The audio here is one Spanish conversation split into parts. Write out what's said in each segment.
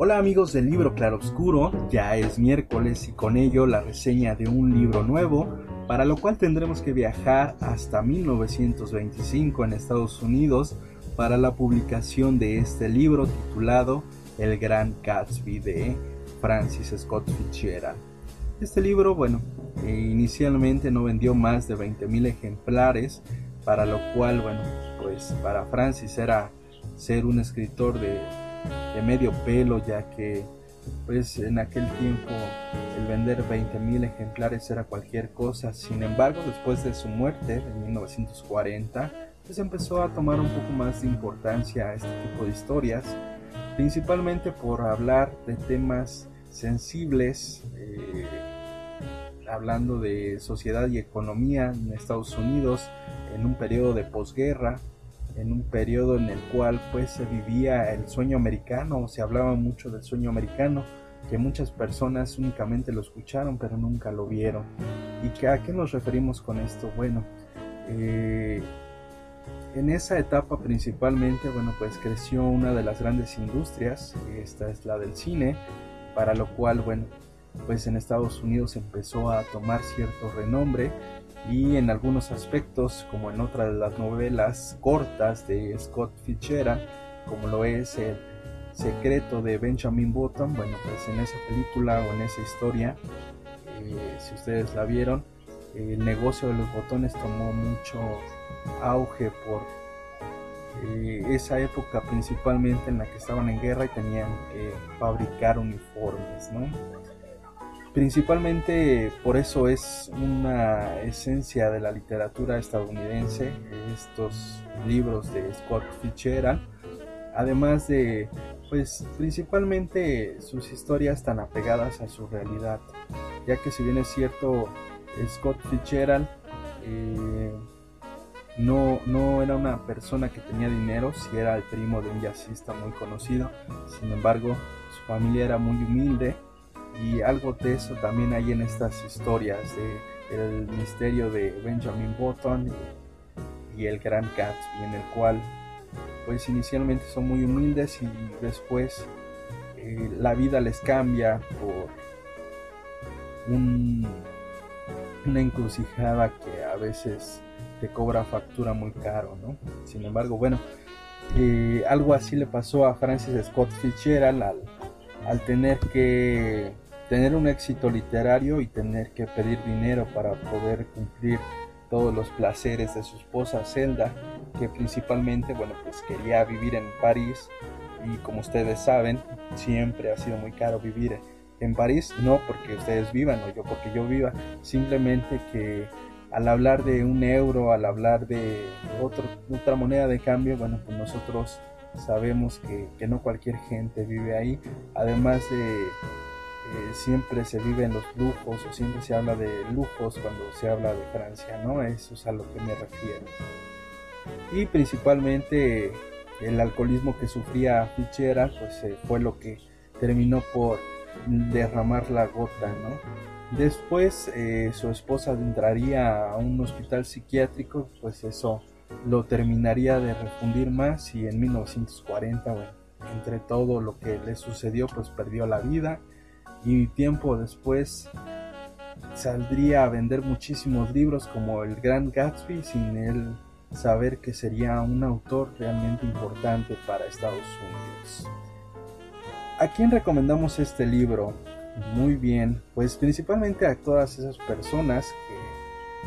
Hola amigos del libro Claroscuro, ya es miércoles y con ello la reseña de un libro nuevo, para lo cual tendremos que viajar hasta 1925 en Estados Unidos para la publicación de este libro titulado El Gran Gatsby de Francis Scott Fitzgerald. Este libro, bueno, eh, inicialmente no vendió más de 20.000 ejemplares, para lo cual, bueno, pues para Francis era ser un escritor de de medio pelo, ya que pues en aquel tiempo el vender 20.000 ejemplares era cualquier cosa. Sin embargo, después de su muerte en 1940, pues empezó a tomar un poco más de importancia a este tipo de historias, principalmente por hablar de temas sensibles, eh, hablando de sociedad y economía en Estados Unidos en un periodo de posguerra, en un periodo en el cual pues se vivía el sueño americano, se hablaba mucho del sueño americano, que muchas personas únicamente lo escucharon pero nunca lo vieron. ¿Y que, a qué nos referimos con esto? Bueno, eh, en esa etapa principalmente, bueno, pues creció una de las grandes industrias, esta es la del cine, para lo cual, bueno, pues en Estados Unidos empezó a tomar cierto renombre y en algunos aspectos, como en otra de las novelas cortas de Scott Fitzgerald, como lo es El secreto de Benjamin Button, bueno, pues en esa película o en esa historia, eh, si ustedes la vieron, el negocio de los botones tomó mucho auge por eh, esa época principalmente en la que estaban en guerra y tenían que fabricar uniformes, ¿no? Principalmente por eso es una esencia de la literatura estadounidense, estos libros de Scott Fitzgerald, además de, pues principalmente sus historias tan apegadas a su realidad, ya que si bien es cierto, Scott Fitzgerald eh, no, no era una persona que tenía dinero, si era el primo de un jazzista muy conocido, sin embargo su familia era muy humilde, y algo de eso también hay en estas historias de el misterio de Benjamin Button y, el gran Gatsby en el cual pues inicialmente son muy humildes y después eh, la vida les cambia por una encrucijada que a veces te cobra factura muy caro, ¿no? Sin embargo, bueno, eh, algo así le pasó a Francis Scott Fitzgerald al, al tener que tener un éxito literario y tener que pedir dinero para poder cumplir todos los placeres de su esposa Zelda, que principalmente, bueno, pues quería vivir en París. Y como ustedes saben, siempre ha sido muy caro vivir en París, no porque ustedes vivan o yo porque yo viva, simplemente que al hablar de un euro, al hablar de otro, otra moneda de cambio, bueno, pues nosotros sabemos que, que no cualquier gente vive ahí, además de eh, siempre se vive en los lujos o siempre se habla de lujos cuando se habla de Francia, ¿no? Eso es a lo que me refiero. Y principalmente el alcoholismo que sufría Fichera, pues eh, fue lo que terminó por derramar la gota, ¿no? Después eh, su esposa entraría a un hospital psiquiátrico, pues eso lo terminaría de refundir más y en 1940, bueno, entre todo lo que le sucedió, pues perdió la vida y tiempo después saldría a vender muchísimos libros como El Gran Gatsby sin él saber que sería un autor realmente importante para Estados Unidos. ¿A quién recomendamos este libro? Muy bien, pues principalmente a todas esas personas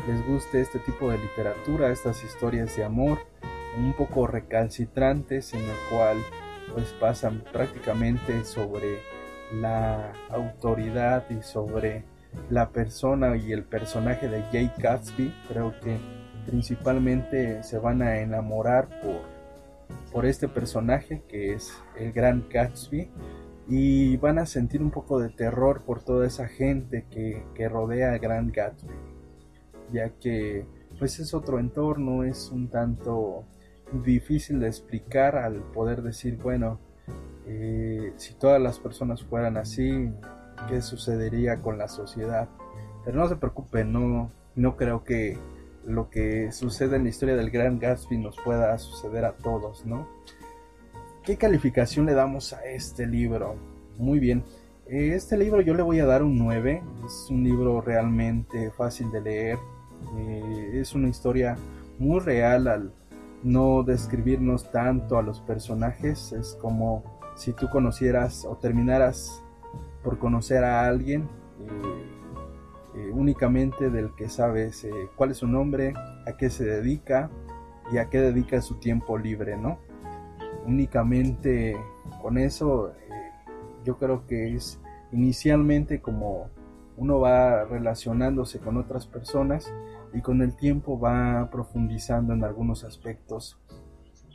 que les guste este tipo de literatura, estas historias de amor, un poco recalcitrantes en el cual pues pasan prácticamente sobre la autoridad y sobre la persona y el personaje de Jay Gatsby. Creo que principalmente se van a enamorar por, por este personaje que es el gran Gatsby y van a sentir un poco de terror por toda esa gente que, que rodea al gran Gatsby ya que pues es otro entorno, es un tanto difícil de explicar al poder decir, bueno, eh, si todas las personas fueran así, ¿qué sucedería con la sociedad? Pero no se preocupen, no, no creo que lo que sucede en la historia del Gran Gatsby nos pueda suceder a todos, ¿no? ¿Qué calificación le damos a este libro? Muy bien, eh, este libro yo le voy a dar un 9, es un libro realmente fácil de leer, eh, es una historia muy real al no describirnos tanto a los personajes, es como si tú conocieras o terminaras por conocer a alguien eh, eh, únicamente del que sabes eh, cuál es su nombre, a qué se dedica y a qué dedica su tiempo libre, ¿no? Únicamente con eso yo creo que es inicialmente como uno va relacionándose con otras personas y con el tiempo va profundizando en algunos aspectos.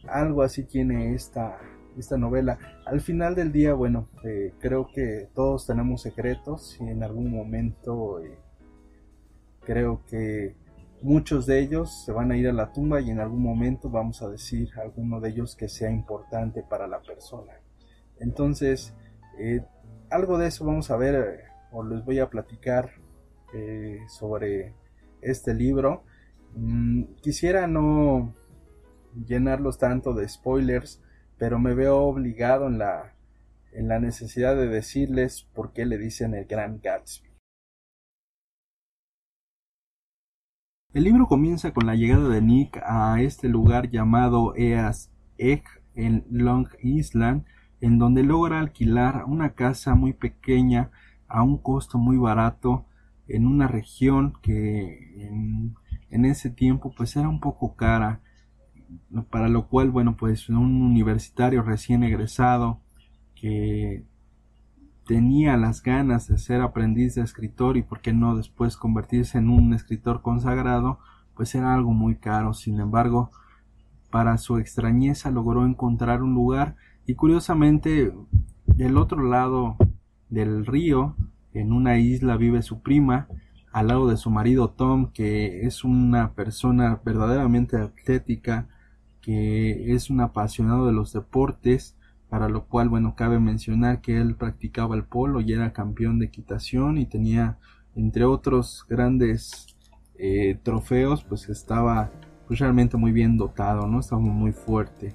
Algo así tiene esta, esta novela. Al final del día, bueno, eh, creo que todos tenemos secretos y en algún momento eh, creo que muchos de ellos se van a ir a la tumba y en algún momento vamos a decir alguno de ellos que sea importante para la persona. Entonces, eh, algo de eso vamos a ver o les voy a platicar sobre este libro. Mm, quisiera no llenarlos tanto de spoilers, pero me veo obligado en la, en la necesidad de decirles por qué le dicen el Gran Gatsby. El libro comienza con la llegada de Nick a este lugar llamado Eas Egg en Long Island, en donde logra alquilar una casa muy pequeña a un costo muy barato en una región que en, en, ese tiempo pues era un poco cara para lo cual bueno pues un universitario recién egresado que tenía las ganas de ser aprendiz de escritor y por qué no después convertirse en un escritor consagrado pues era algo muy caro. Sin embargo para su extrañeza logró encontrar un lugar y curiosamente del otro lado del río en una isla vive su prima, al lado de su marido Tom, que es una persona verdaderamente atlética, que es un apasionado de los deportes, para lo cual, bueno, cabe mencionar que él practicaba el polo y era campeón de equitación y tenía, entre otros grandes eh, trofeos, pues estaba pues, realmente muy bien dotado, ¿no? Estaba muy fuerte.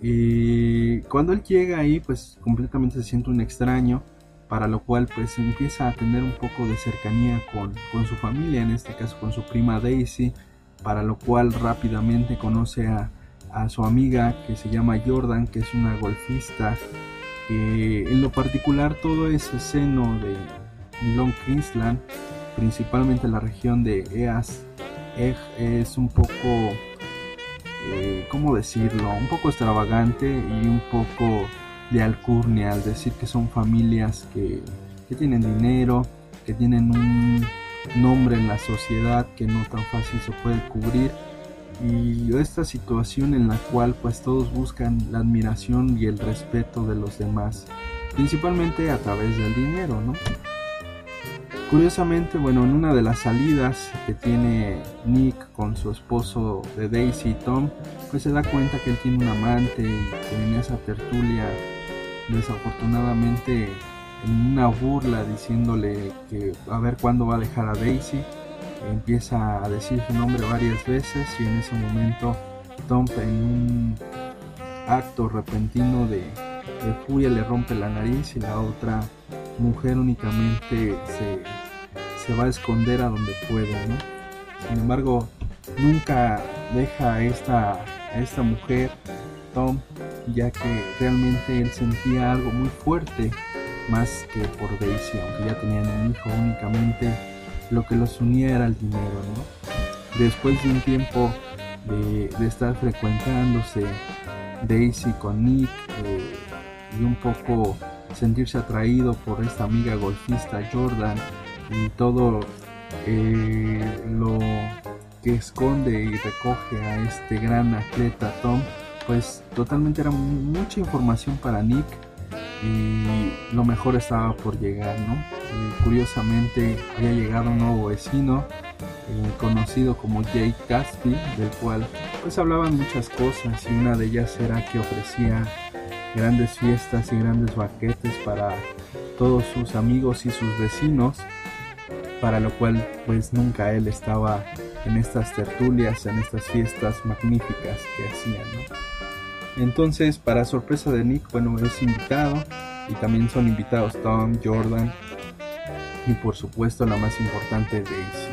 Y cuando él llega ahí, pues completamente se siente un extraño, para lo cual pues empieza a tener un poco de cercanía con, su familia, en este caso con su prima Daisy, para lo cual rápidamente conoce a, su amiga que se llama Jordan, que es una golfista, en lo particular todo ese seno de Long Island, principalmente la región de Eas, es un poco, eh, ¿cómo decirlo? Un poco extravagante y un poco de alcurnia al decir que son familias que, tienen dinero, que tienen un nombre en la sociedad que no tan fácil se puede cubrir y esta situación en la cual pues todos buscan la admiración y el respeto de los demás principalmente a través del dinero no curiosamente bueno en una de las salidas que tiene Nick con su esposo de Daisy Tom pues se da cuenta que él tiene un amante y que en esa tertulia desafortunadamente en una burla diciéndole que a ver cuándo va a dejar a Daisy empieza a decir su nombre varias veces y en ese momento Tom en un acto repentino de, furia le rompe la nariz y la otra mujer únicamente se, va a esconder a donde pueda sin embargo nunca deja a esta, a esta mujer, Tom, ya que realmente él sentía algo muy fuerte, más que por Daisy, aunque ya tenían un hijo, únicamente lo que los unía era el dinero, ¿no? Después de un tiempo de, estar frecuentándose Daisy con Nick eh, y un poco sentirse atraído por esta amiga golfista Jordan y todo eh, lo que esconde y recoge a este gran atleta Tom, pues totalmente era mucha información para Nick y lo mejor estaba por llegar, ¿no? Curiosamente había llegado un nuevo vecino eh, conocido como Jake Gatsby, del cual pues hablaban muchas cosas y una de ellas era que ofrecía grandes fiestas y grandes baquetes para todos sus amigos y sus vecinos, para lo cual pues nunca él estaba en estas tertulias, en estas fiestas magníficas que hacían, Entonces, para sorpresa de Nick, bueno, es invitado y también son invitados Tom, Jordan y por supuesto la más importante Daisy.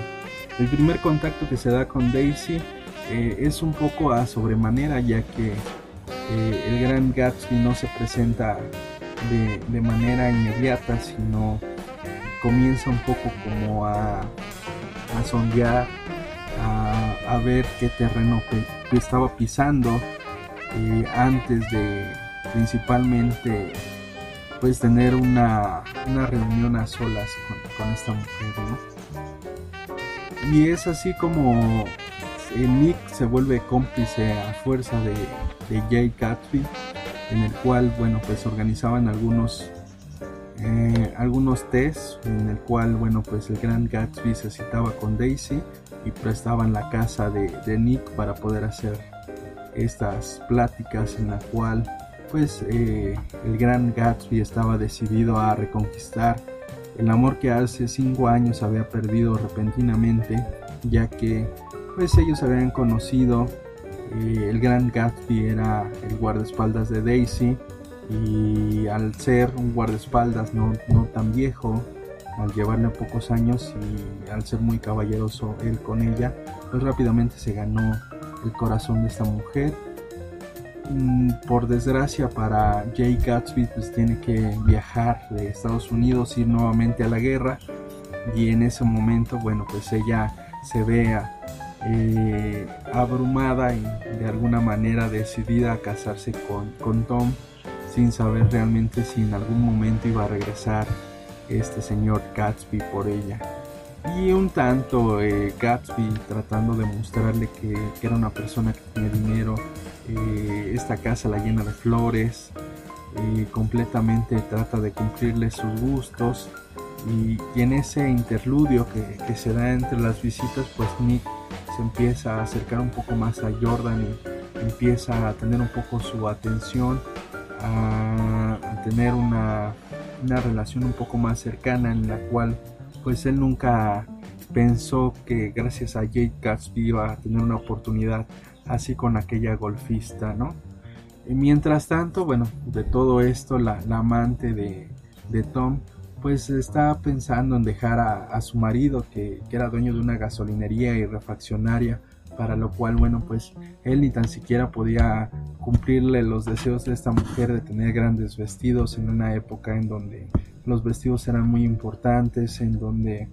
El primer contacto que se da con Daisy eh, es un poco a sobremanera ya que eh, el gran Gatsby no se presenta de, manera inmediata sino comienza un poco como a, a sondear a, ver qué terreno estaba pisando eh, antes de principalmente pues tener una, reunión a solas con, esta mujer y es así como Nick se vuelve cómplice a fuerza de, de Jay Gatsby en el cual bueno pues organizaban algunos eh, algunos tests en el cual bueno pues el gran Gatsby se citaba con Daisy y prestaban la casa de, Nick para poder hacer estas pláticas en la cual pues eh, el gran Gatsby estaba decidido a reconquistar el amor que hace cinco años había perdido repentinamente ya que pues ellos habían conocido eh, el gran Gatsby era el guardaespaldas de Daisy y al ser un guardaespaldas no, no tan viejo al llevarle pocos años y al ser muy caballeroso él con ella, pues rápidamente se ganó el corazón de esta mujer. Mm, por desgracia para Jay Gatsby pues tiene que viajar de Estados Unidos, ir nuevamente a la guerra y en ese momento bueno pues ella se vea eh, abrumada y de alguna manera decidida a casarse con, con Tom sin saber realmente si en algún momento iba a regresar este señor Gatsby por ella. Y un tanto eh, Gatsby tratando de mostrarle que, era una persona que tenía dinero. Eh, esta casa la llena de flores. Eh, completamente trata de cumplirle sus gustos. Y, en ese interludio que, se da entre las visitas, pues Nick se empieza a acercar un poco más a Jordan y empieza a tener un poco su atención, a, tener una una relación un poco más cercana en la cual pues él nunca pensó que gracias a Jade Gatsby iba a tener una oportunidad así con aquella golfista, ¿no? Y mientras tanto, bueno, de todo esto, la, amante de, Tom, pues está pensando en dejar a, su marido, que, que, era dueño de una gasolinería y refaccionaria, para lo cual, bueno, pues él ni tan siquiera podía cumplirle los deseos de esta mujer de tener grandes vestidos en una época en donde los vestidos eran muy importantes, en donde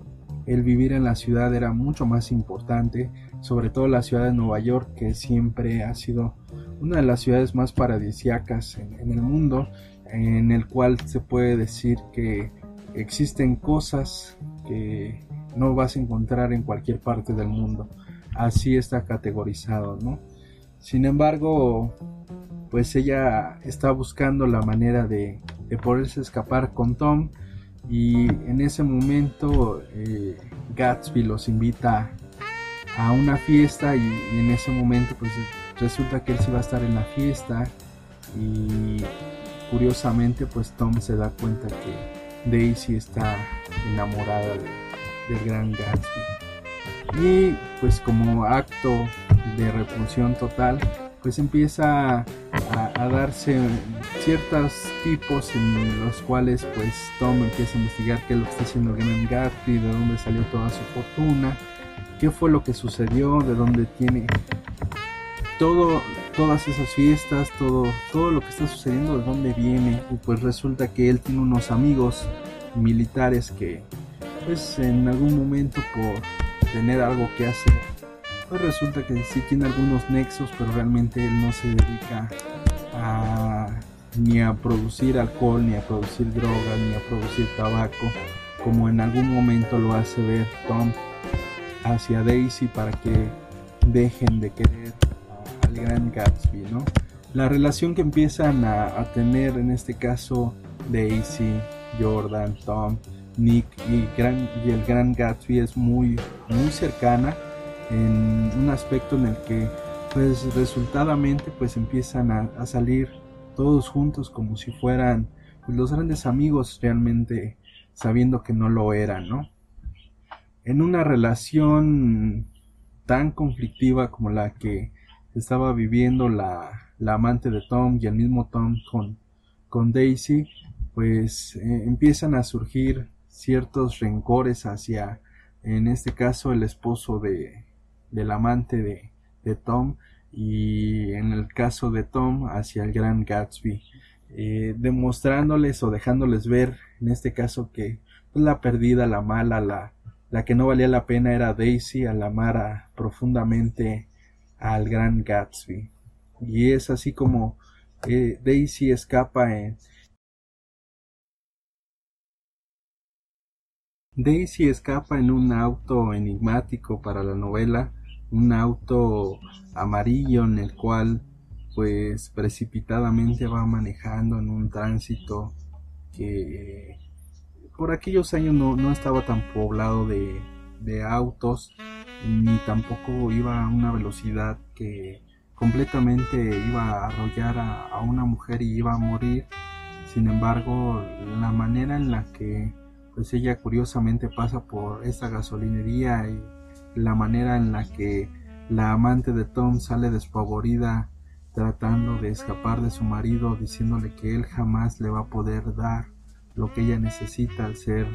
el vivir en la ciudad era mucho más importante, sobre todo la ciudad de Nueva York, que siempre ha sido una de las ciudades más paradisiacas en, el mundo, en el cual se puede decir que existen cosas que no vas a encontrar en cualquier parte del mundo así está categorizado, ¿no? Sin embargo, pues ella está buscando la manera de, poderse escapar con Tom y en ese momento eh, Gatsby los invita a una fiesta y, en ese momento pues resulta que él sí va a estar en la fiesta. Y curiosamente pues Tom se da cuenta que Daisy está enamorada del gran Gatsby. Y pues como acto de repulsión total pues empieza a, darse ciertos tipos en los cuales pues Tom empieza a investigar qué es lo que está haciendo Gran Gatsby, de dónde salió toda su fortuna, qué fue lo que sucedió, de dónde tiene todo, todas esas fiestas, todo, todo lo que está sucediendo, de dónde viene. Y pues resulta que él tiene unos amigos militares que, pues en algún momento por tener algo que hacer, pues resulta que sí tiene algunos nexos, pero realmente él no se dedica a ni a producir alcohol, ni a producir drogas, ni a producir tabaco, como en algún momento lo hace ver Tom hacia Daisy para que dejen de querer al gran Gatsby, ¿no? La relación que empiezan a, tener en este caso Daisy, Jordan, Tom, Nick y, y el gran Gatsby es muy, muy cercana en un aspecto en el que pues resultadamente pues empiezan a, salir todos juntos como si fueran pues, los grandes amigos realmente sabiendo que no lo eran, ¿no? En una relación tan conflictiva como la que estaba viviendo la, la amante de Tom y el mismo Tom con, con Daisy, pues eh, empiezan a surgir ciertos rencores hacia, en este caso, el esposo de, del amante de, de Tom y en el caso de Tom hacia el gran Gatsby, eh, demostrándoles o dejándoles ver, en este caso, que la perdida, la mala, la, la que no valía la pena era Daisy al amar profundamente al gran Gatsby. Y es así como eh, Daisy escapa en... Daisy escapa en un auto enigmático para la novela, un auto amarillo en el cual pues precipitadamente va manejando en un tránsito que por aquellos años no, no estaba tan poblado de, de, autos ni tampoco iba a una velocidad que completamente iba a arrollar a, a, una mujer y iba a morir. Sin embargo la manera en la que pues ella curiosamente pasa por esta gasolinería y la manera en la que la amante de Tom sale despavorida tratando de escapar de su marido diciéndole que él jamás le va a poder dar lo que ella necesita al ser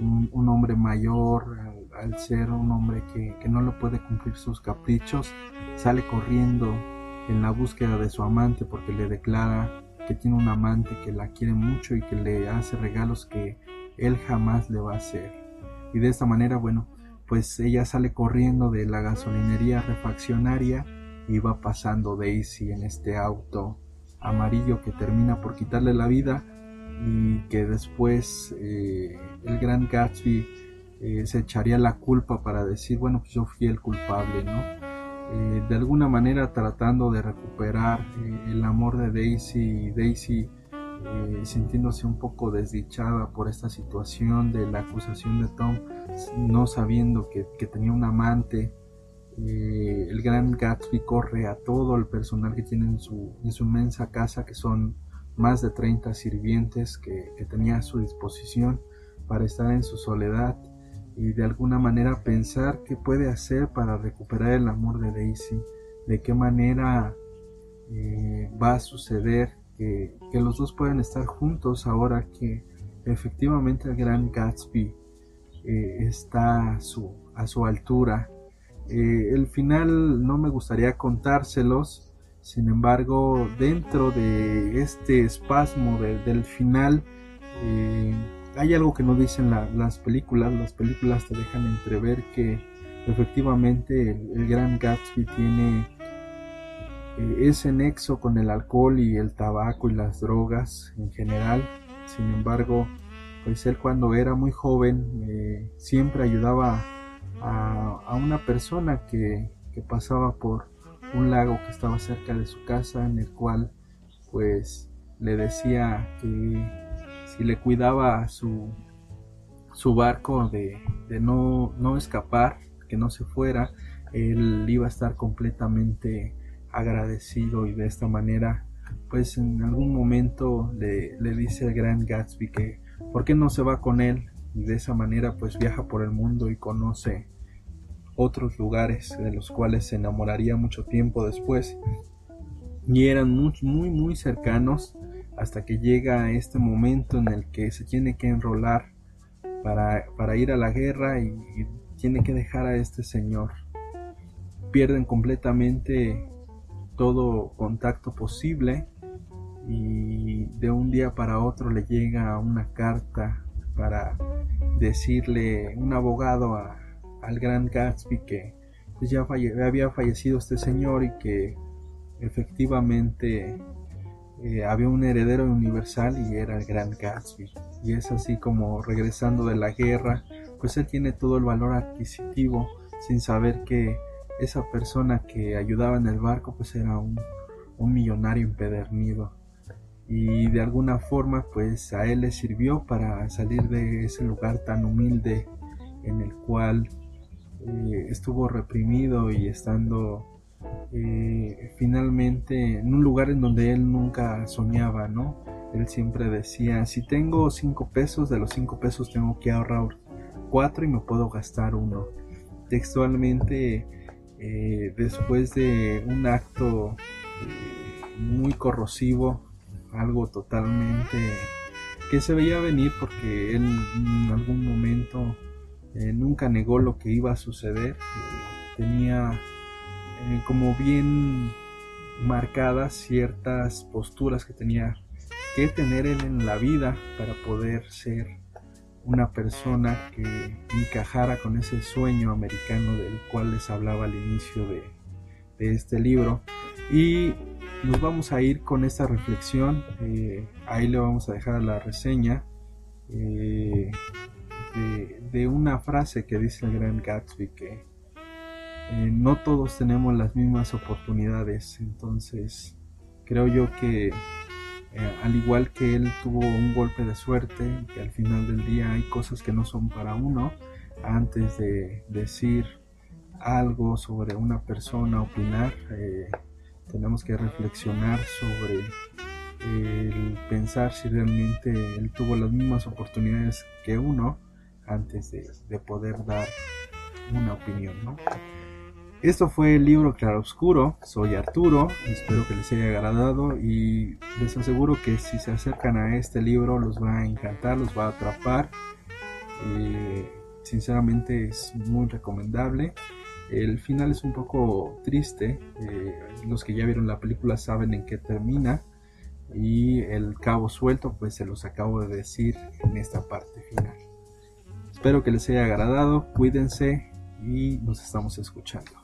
un, hombre mayor, al, ser un hombre que, que, no le puede cumplir sus caprichos, sale corriendo en la búsqueda de su amante porque le declara que tiene un amante que la quiere mucho y que le hace regalos que él jamás le va a hacer. Y de esta manera, bueno, pues ella sale corriendo de la gasolinería refaccionaria y va pasando Daisy en este auto amarillo que termina por quitarle la vida y que después eh, el gran Gatsby eh, se echaría la culpa para decir, bueno, pues yo fui el culpable, ¿no? Eh, de alguna manera tratando de recuperar el amor de Daisy y Daisy sintiéndose un poco desdichada por esta situación de la acusación de Tom, no sabiendo que, que tenía un amante. el gran Gatsby corre a todo el personal que tiene en su, en su inmensa casa, que son más de 30 sirvientes que, tenía a su disposición para estar en su soledad y de alguna manera pensar qué puede hacer para recuperar el amor de Daisy, de qué manera eh, va a suceder que, los dos puedan estar juntos ahora que efectivamente el gran Gatsby eh, está a su, a su altura. Eh, el final no me gustaría contárselos, sin embargo, dentro de este espasmo del final, eh, hay algo que no dicen las películas. Las películas te dejan entrever que efectivamente el, gran Gatsby tiene ese nexo con el alcohol y el tabaco y las drogas en general. Sin embargo, pues él cuando era muy joven eh, siempre ayudaba a, una persona que pasaba por un lago que estaba cerca de su casa en el cual pues le decía que si le cuidaba su, su barco de, no, no escapar, que no se fuera, él iba a estar completamente agradecido y de esta manera pues en algún momento le, le dice el gran Gatsby que por qué no se va con él y de esa manera pues viaja por el mundo y conoce otros lugares de los cuales se enamoraría mucho tiempo después. Y eran muy muy muy cercanos hasta que llega este momento en el que se tiene que enrolar para, para ir a la guerra y, tiene que dejar a este señor. Pierden completamente todo contacto posible y de un día para otro le llega una carta para decirle un abogado al gran Gatsby que ya había fallecido este señor y que efectivamente eh, había un heredero universal y era el gran Gatsby. Y es así como regresando de la guerra, pues él tiene todo el valor adquisitivo sin saber que esa persona que ayudaba en el barco pues era un, un millonario empedernido. Y de alguna forma pues a él le sirvió para salir de ese lugar tan humilde en el cual eh, estuvo reprimido y estando eh, finalmente en un lugar en donde él nunca soñaba, ¿no? Él siempre decía, si tengo cinco pesos, de los cinco pesos tengo que ahorrar cuatro y me puedo gastar uno. Textualmente, eh, después de un acto muy corrosivo, algo totalmente que se veía venir porque él en algún momento eh, nunca negó lo que iba a suceder, eh, tenía eh, como bien marcadas ciertas posturas que tenía que tener él en la vida para poder ser una persona que encajara con ese sueño americano del cual les hablaba al inicio de, este libro. Y nos vamos a ir con esta reflexión. ahí le vamos a dejar la reseña de, una frase que dice el gran Gatsby que eh, no todos tenemos las mismas oportunidades. Entonces, creo yo que eh, al igual que él tuvo un golpe de suerte, que al final del día hay cosas que no son para uno, antes de decir algo sobre una persona, opinar, eh, tenemos que reflexionar sobre el pensar si realmente él tuvo las mismas oportunidades que uno antes de, poder dar una opinión. ¿no? Esto fue el libro Claroscuro. Soy Arturo. Espero que les haya agradado y les aseguro que si se acercan a este libro los va a encantar, los va a atrapar. Eh, sinceramente es muy recomendable. El final es un poco triste. Eh, los que ya vieron la película saben en qué termina. Y el cabo suelto, pues se los acabo de decir en esta parte final. Espero que les haya agradado, cuídense y nos estamos escuchando.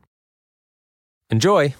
Enjoy!